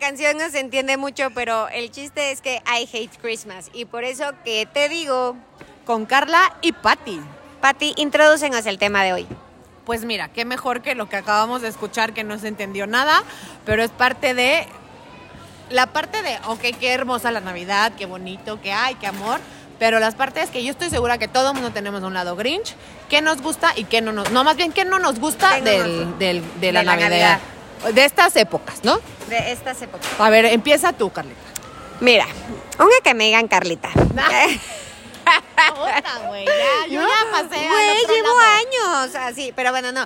canción no se entiende mucho, pero el chiste es que I hate Christmas. Y por eso que te digo, Con Carla y Patti. Patti, introdúcenos el tema de hoy. Pues mira, qué mejor que lo que acabamos de escuchar, que no se entendió nada, pero es parte de. La parte de, ok, qué hermosa la Navidad, qué bonito, qué hay, qué amor. Pero las partes que yo estoy segura que todo el mundo tenemos un lado Grinch, qué nos gusta y qué no nos. No, más bien, qué no nos gusta ¿Qué no del, de, De la, la Navidad. De estas épocas, ¿no? De estas épocas. A ver, empieza tú, Carlita. Mira, una que me digan Carlita. Puta, güey, ya, yo No, ya pasé. Güey, llevo lado. años así, pero bueno, no.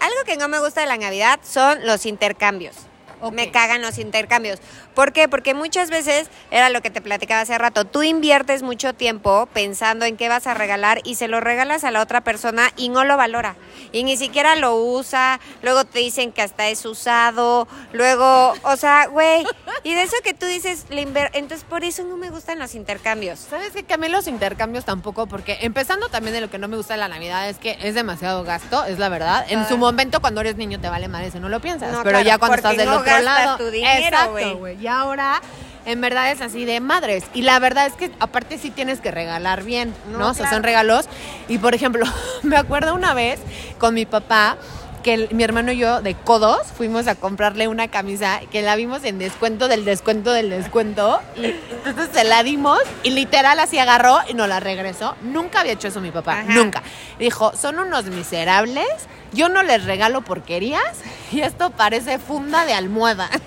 Algo que no me gusta de la Navidad son los intercambios. Ok. Me cagan los intercambios. ¿Por qué? Porque muchas veces, era lo que te platicaba hace rato, tú inviertes mucho tiempo pensando en qué vas a regalar y se lo regalas a la otra persona y no lo valora. Y ni siquiera lo usa, luego te dicen que hasta es usado, luego, o sea, güey, y de eso que tú dices, le inver- entonces por eso no me gustan los intercambios. ¿Sabes qué? Que a mí los intercambios tampoco, porque empezando también de lo que no me gusta de la Navidad es que es demasiado gasto, es la verdad. En su momento, cuando eres niño, te vale madre, eso no lo piensas. No, pero claro, ya cuando estás del no otro gastas lado. tu dinero, exacto, güey. Y ahora, en verdad es así de madres. Y la verdad es que aparte sí tienes que regalar bien, ¿no? No, O sea, son regalos. Y por ejemplo, me acuerdo una vez con mi papá que el- mi hermano y yo de codos fuimos a comprarle una camisa que la vimos en descuento del descuento del descuento y entonces se la dimos y literal así agarró y nos la regresó. Nunca había hecho eso mi papá, Ajá. nunca. Dijo, son unos miserables, yo no les regalo porquerías y esto parece funda de almohada.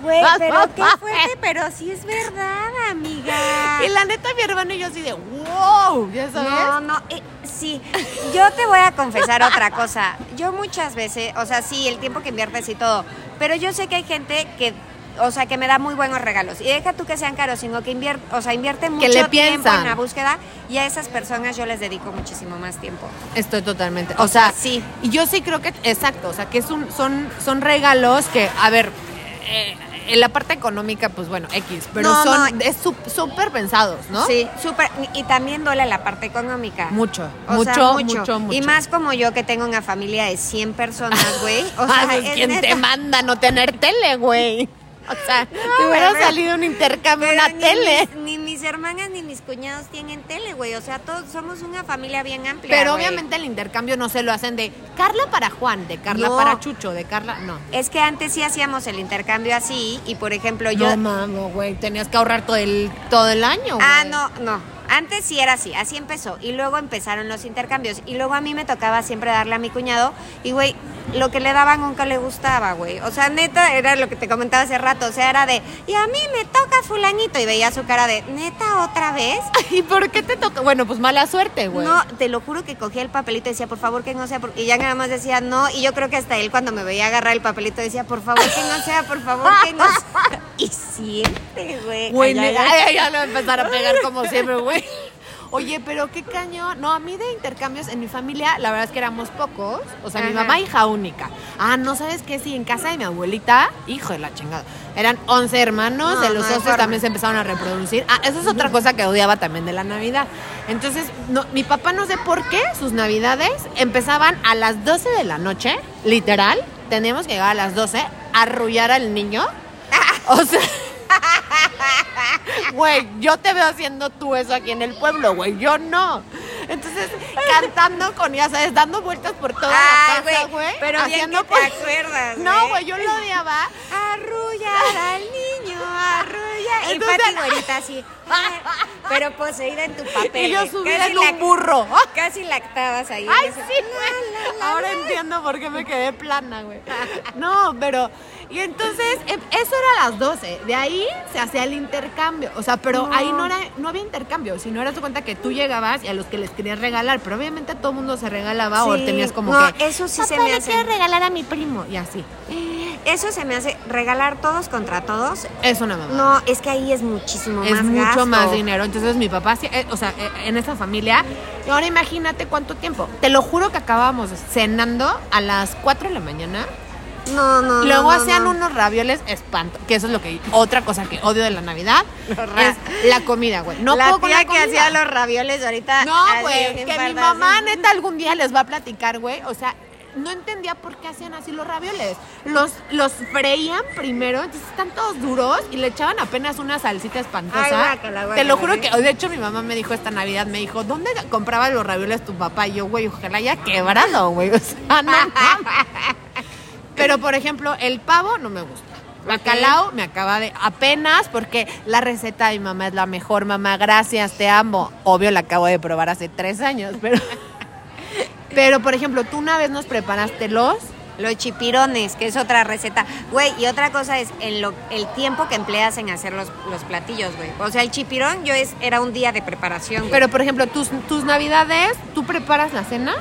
Güey, pero qué fuerte, pero sí es verdad, amiga. Y la neta mi hermano y yo así de, wow, ¿ya sabes? No, no, eh, sí. Yo te voy a confesar otra cosa. Yo muchas veces, o sea, sí, el tiempo que inviertes y todo, pero yo sé que hay gente que, o sea, que me da muy buenos regalos. Y deja tú que sean caros, sino que invierte, o sea, invierte mucho le tiempo en la búsqueda y a esas personas yo les dedico muchísimo más tiempo. Estoy totalmente. O O, sea, sea, sí. Y yo sí creo que, exacto, o sea, que es un, son, son regalos que, a ver, eh, en la parte económica, pues bueno, X, pero No, son, no. es súper pensados, ¿no? Sí, súper. Y también duele la parte económica. Mucho, mucho, sea, mucho, mucho. Y más como yo que tengo una familia de 100 personas, güey. O Ah, sea, es ¿quién te manda no tener tele, güey? O sea, te hubiera salido un intercambio, una ni tele. Mis, ni mis hermanas ni mis cuñados tienen tele, güey. O sea, todos somos una familia bien amplia. Pero güey. obviamente el intercambio no se lo hacen de Carla para Juan, de Carla No. para Chucho, de Carla, no. Es que antes sí hacíamos el intercambio así y, por ejemplo, yo... No mames, güey, tenías que ahorrar todo el, todo el año, Ah, no, no. Antes sí era así, así empezó. Y luego empezaron los intercambios. Y luego a mí me tocaba siempre darle a mi cuñado. Y, güey, lo que le daban nunca le gustaba, güey. O sea, neta, era lo que te comentaba hace rato. O sea, era de, y a mí me toca fulanito. Y veía su cara de, neta, otra vez. ¿Y por qué te toca? Bueno, pues mala suerte, güey. No, te lo juro que cogía el papelito y decía, por favor que no sea, porque y ya nada más decía no, y yo creo que hasta él cuando me veía agarrar el papelito decía, por favor que no sea, por favor que no sea. Y siempre, güey. Güey, ay, ay, ya lo voy a empezar a pegar como siempre, güey. Oye, pero qué caño. No, a mí de intercambios en mi familia, la verdad es que éramos pocos. O sea, mi mamá, hija única. Ah, no sabes qué, sí, en casa de mi abuelita, hijo de la chingada. Eran 11 hermanos, No, de los no hay 11 forma. también se empezaron a reproducir. Ah, eso es otra cosa que odiaba también de la Navidad. Entonces, no, mi papá no sé por qué sus Navidades empezaban a las 12 de la noche, literal. Teníamos que llegar a las 12 a arrullar al niño. O sea. Güey, yo te veo haciendo tú eso aquí en el pueblo, güey. Yo no. Entonces, cantando con, ya sabes, dando vueltas por toda Ay, la casa, güey, pero bien haciendo que te acuerdas, No, güey. yo lo odiaba. Arrullar al niño, arrullar. Y Entonces- Pati güerita así, pero poseída en tu papel. Y yo subida en un burro. Casi lactabas ahí. Ay, Ese- sí, güey. Ahora entiendo por qué me quedé plana, güey. No, pero. Y entonces, em, eso era a las 12. De ahí se hacía el intercambio. O sea, pero No. ahí no, era, no había intercambio. Sino era tu cuenta que tú llegabas y a los que les querías regalar. Pero obviamente todo el mundo se regalaba o tenías como no, que. eso sí se "Papá, me hace- quiero regalar a mi primo. Y así. Eso se me hace regalar todos contra todos. Es una mamá. No, es que ahí es muchísimo es más mucho más dinero. Entonces mi papá, eh, o sea, eh, en esa familia, y ahora imagínate cuánto tiempo. Te lo juro que acabábamos cenando a las 4 de la mañana. No, no. Luego no, hacían no. unos ravioles espanto, que eso es lo que otra cosa que odio de la Navidad es la comida, güey. No la puedo con tía la que hacía los ravioles ahorita. No, güey, que mi mamá así. neta algún día les va a platicar, güey. O sea, no entendía por qué hacían así los ravioles. Los, los freían primero, entonces están todos duros y le echaban apenas una salsita espantosa. Ay, guácala, guácala, Te lo juro que, de hecho, mi mamá me dijo esta Navidad, me dijo, ¿dónde compraba los ravioles tu papá? Y yo, güey, ojalá haya quebrado, güey. O sea, no. Pero, por ejemplo, el pavo no me gusta. Bacalao me acaba de apenas porque la receta de mi mamá es la mejor, mamá, gracias, te amo. Obvio la acabo de probar hace tres años, pero pero por ejemplo, tú una vez nos preparaste los Los chipirones, que es otra receta. Güey, y otra cosa es en lo, el tiempo que empleas en hacer los, los platillos, güey. O sea, el chipirón yo es, era un día de preparación. güey. pero por ejemplo, tus tus navidades, ¿tú preparas la cena?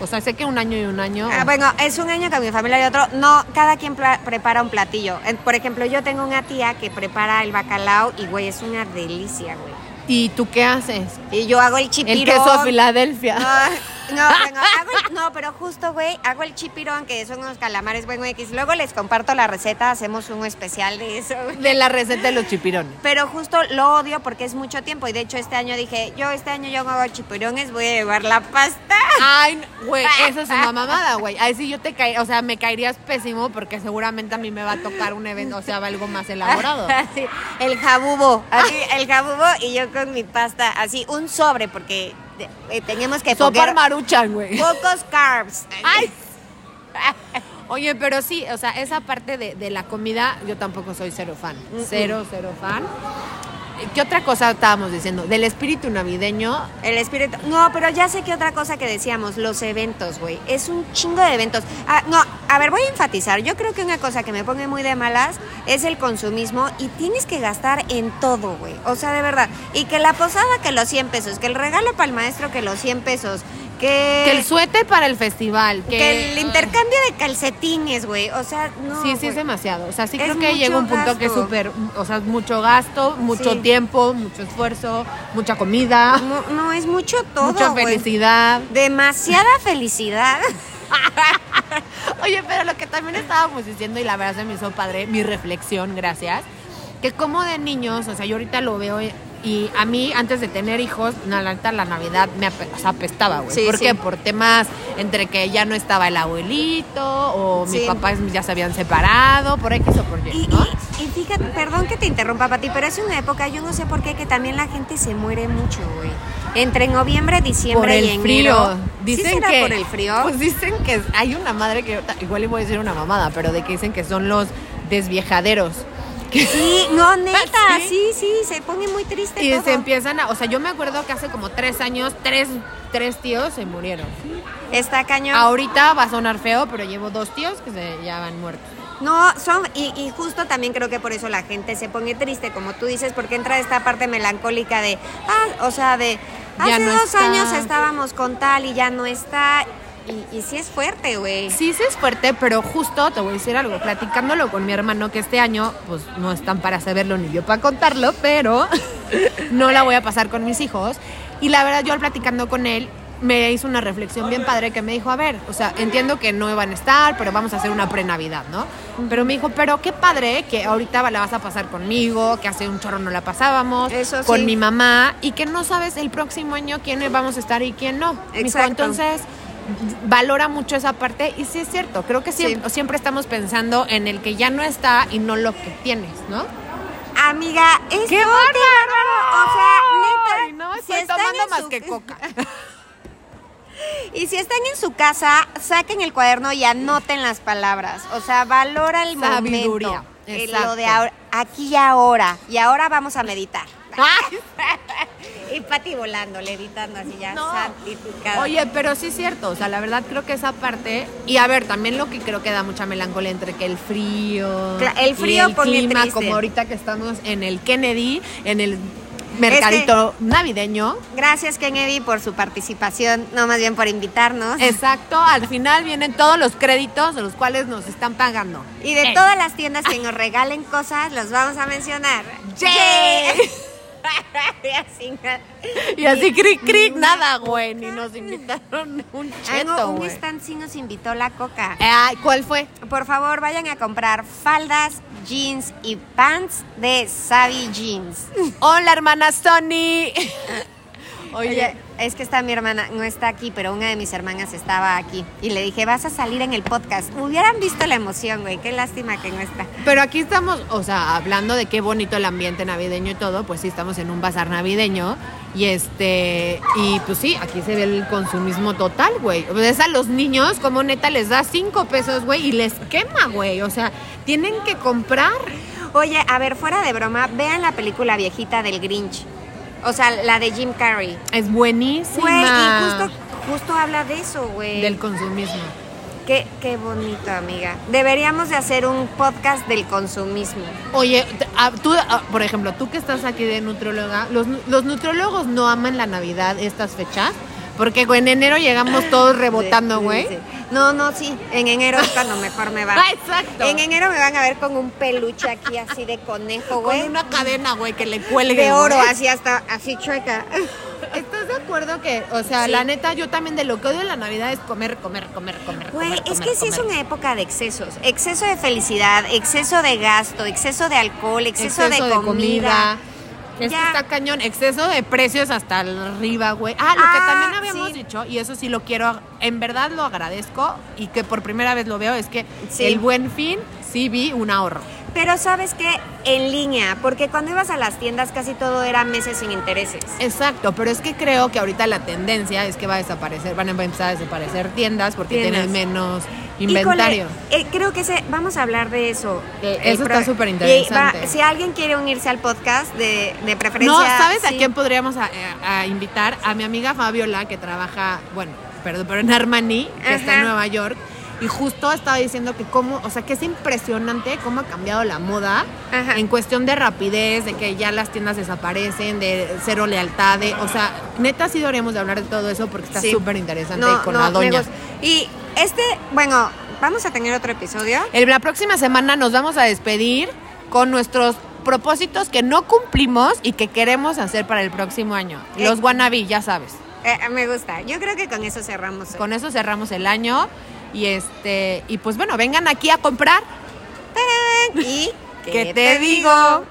O sea, sé que un año y un año. Ah, bueno, es un año con mi familia y otro. No, cada quien prepara un platillo. Por ejemplo, yo tengo una tía que prepara el bacalao y, güey, es una delicia, güey. ¿Y tú qué haces? Y yo hago el chipirón. El queso Filadelfia. No, no, bueno, hago el- no, pero justo, güey, hago el chipirón, que son unos calamares, bueno, X. Luego les comparto la receta, hacemos un especial de eso, güey. De la receta de los chipirones. Pero justo lo odio porque es mucho tiempo. Y de hecho, este año dije, yo este año yo no hago chipirones, voy a llevar la pasta. Ay, güey, eso es una mamada, güey. Ahí sí yo te caería, o sea, me caerías pésimo porque seguramente a mí me va a tocar un evento, o sea, algo más elaborado. Así, el jabubo, así, el jabubo y yo con mi pasta, así, un sobre, porque eh, tenemos que Sopa maruchan, güey. pocos carbs. Ay. Oye, pero sí, o sea, esa parte de, de la comida, yo tampoco soy cero fan. Cero, cero fan. ¿Qué otra cosa estábamos diciendo? Del espíritu navideño. El espíritu. No, pero ya sé que otra cosa que decíamos, los eventos, güey. Es un chingo de eventos. Ah, no, a ver, voy a enfatizar. Yo creo que una cosa que me pone muy de malas es el consumismo y tienes que gastar en todo, güey. O sea, de verdad. Y que la posada que los 100 pesos, que el regalo para el maestro que los 100 pesos, que, Que el suéter para el festival. Que, que el intercambio de calcetines, güey. O sea, no. Sí, sí, es demasiado. O sea, sí Es creo que llega un punto que es súper, o sea, mucho gasto, mucho Sí. tiempo, mucho esfuerzo, mucha comida, No, no, es mucho todo. mucha felicidad. Demasiada felicidad. Oye, pero lo que también estábamos diciendo, y la verdad se me hizo padre, mi reflexión, gracias, que como de niños, o sea, yo ahorita lo veo y a mí, antes de tener hijos, la neta, la Navidad me ape- o sea, apestaba, güey. Sí, ¿Por sí. qué? Por temas entre que ya no estaba el abuelito, o mis papás ya se habían separado, por X o por Y, Y, ¿no? y- y fíjate, perdón que te interrumpa, Pati, pero es una época, yo no sé por qué, que también la gente se muere mucho, güey. Entre noviembre, diciembre por el y enero. frío. ¿Sí Dicen será que por el frío? Pues dicen que hay una madre que igual le voy a decir una mamada, pero de que dicen que son los desviejaderos. Sí, no, neta, ¿Sí? sí, sí, se pone muy triste Y todo. se empiezan a, o sea, yo me acuerdo que hace como tres años, tres, tres tíos se murieron. Está cañón. Ahorita va a sonar feo, pero llevo dos tíos que se ya van muertos. No, son, y, y justo también creo que por eso la gente se pone triste, como tú dices, porque entra esta parte melancólica de, ah, o sea, de, Ya hace no dos está. años estábamos con tal y ya no está, y, y sí es fuerte, güey. Sí, sí es fuerte, pero justo te voy a decir algo, platicándolo con mi hermano, que este año, pues no están para saberlo ni yo para contarlo, pero no la voy a pasar con mis hijos. Y la verdad, yo al platicando con él, me hizo una reflexión bien padre que me dijo, a ver, o sea, entiendo que no van a estar, pero vamos a hacer una pre-Navidad, ¿no? Pero me dijo, pero qué padre que ahorita la vas a pasar conmigo, que hace un chorro no la pasábamos, Eso con mi mamá, y que no sabes el próximo año quién vamos a estar y quién no. Me dijo, Exacto. entonces valora mucho esa parte y sí es cierto, creo que Sí. siempre, siempre estamos pensando en el que ya no está y no lo que tienes, ¿no? Amiga, esto ¡Qué bárbaro! O sea, neta, Ay, no estoy tomando más su- que coca. Y si están en su casa, saquen el cuaderno y anoten las palabras. O sea, valora el Sabiduría, momento. Eh, exacto. Lo de ahora- aquí y ahora. Y ahora vamos a meditar. y Pati volando, levitando así ya, No. santificada. Oye, pero sí es cierto, o sea, la verdad creo que esa parte, y a ver, también lo que creo que da mucha melancolía entre que el frío, el y frío el pone clima, triste. como ahorita que estamos en el Kennedy, en el mercadito navideño. Gracias, Kennedy, por su participación, no más bien por invitarnos. Exacto, al final vienen todos los créditos de los cuales nos están pagando. Y de Eh. todas las tiendas que nos regalen cosas, los vamos a mencionar. ¡Yay! Y así, cric, cric, nada, güey, ni nos invitaron un cheto, un güey. stand sí nos invitó la coca. Ay, ¿cuál fue? Por favor, vayan a comprar faldas, jeans y pants de Savvy Jeans. Hola, hermana Sony. Oye, es que está mi hermana, no está aquí, pero una de mis hermanas estaba aquí. Y le dije, vas a salir en el podcast. Hubieran visto la emoción, güey. Qué lástima que no está. Pero aquí estamos, o sea, hablando de qué bonito el ambiente navideño y todo, pues sí, estamos en un bazar navideño. Y este, y pues sí, aquí se ve el consumismo total, güey. Ves a los niños como neta les da cinco pesos, güey, y les quema, güey. O sea, tienen que comprar. Oye, a ver, fuera de broma, vean la película viejita del Grinch. O sea, la de Jim Carrey. Es buenísima. Güey, y justo, justo habla de eso, güey. Del consumismo. Qué, qué bonito, amiga. Deberíamos de hacer un podcast del consumismo. Oye, ah, tú, ah, por ejemplo, tú que estás aquí de nutrióloga, los, los nutriólogos no aman la Navidad estas fechas, porque en enero llegamos todos rebotando, Sí, güey. sí, sí. No, no, sí. En enero es cuando mejor me va. Ah, exacto. En enero me van a ver con un peluche aquí así de conejo, Con güey. una cadena, güey, que le cuelgue. de oro, güey. así hasta, así chueca. ¿Estás de acuerdo que, o sea, Sí. la neta, yo también de lo que odio en la Navidad es comer, comer, comer, comer, Güey, comer, es comer, que sí es una época de excesos. Exceso de felicidad, exceso de gasto, exceso de alcohol, exceso, de, comida. Es que está cañón, exceso de precios hasta arriba, güey. Ah, lo Ah, que también habíamos sí. dicho, y eso sí lo quiero, en verdad lo agradezco, y que por primera vez lo veo, es que Sí. el buen fin sí vi un ahorro. Pero sabes que en línea, porque cuando ibas a las tiendas casi todo era meses sin intereses. Exacto, pero es que creo que ahorita la tendencia es que va a desaparecer, van a empezar a desaparecer tiendas porque Tiendas. tienen menos inventario. Híjole, eh, creo que ese, vamos a hablar de eso. Eh, eso está súper interesante. va- Si alguien quiere unirse al podcast de, de preferencia. No, ¿sabes a quién podríamos a, a invitar? A mi amiga Fabiola, que trabaja, bueno, perdón, pero en Armani, que está en. Nueva York. Y justo estaba diciendo que cómo, o sea, que es impresionante cómo ha cambiado la moda Ajá. en cuestión de rapidez, de que ya las tiendas desaparecen, de cero lealtad, de, o sea, neta sí deberíamos de hablar de todo eso porque está Sí. súper interesante No, con no, la doña. Y este, bueno, vamos a tener otro episodio. El- la próxima semana nos vamos a despedir con nuestros propósitos que no cumplimos y que queremos hacer para el próximo año. Eh. Los wannabe, ya sabes. Eh, me gusta. Yo creo que con eso cerramos. hoy. Con eso cerramos el año y este y pues bueno, vengan aquí a comprar. Y ¿Qué te digo?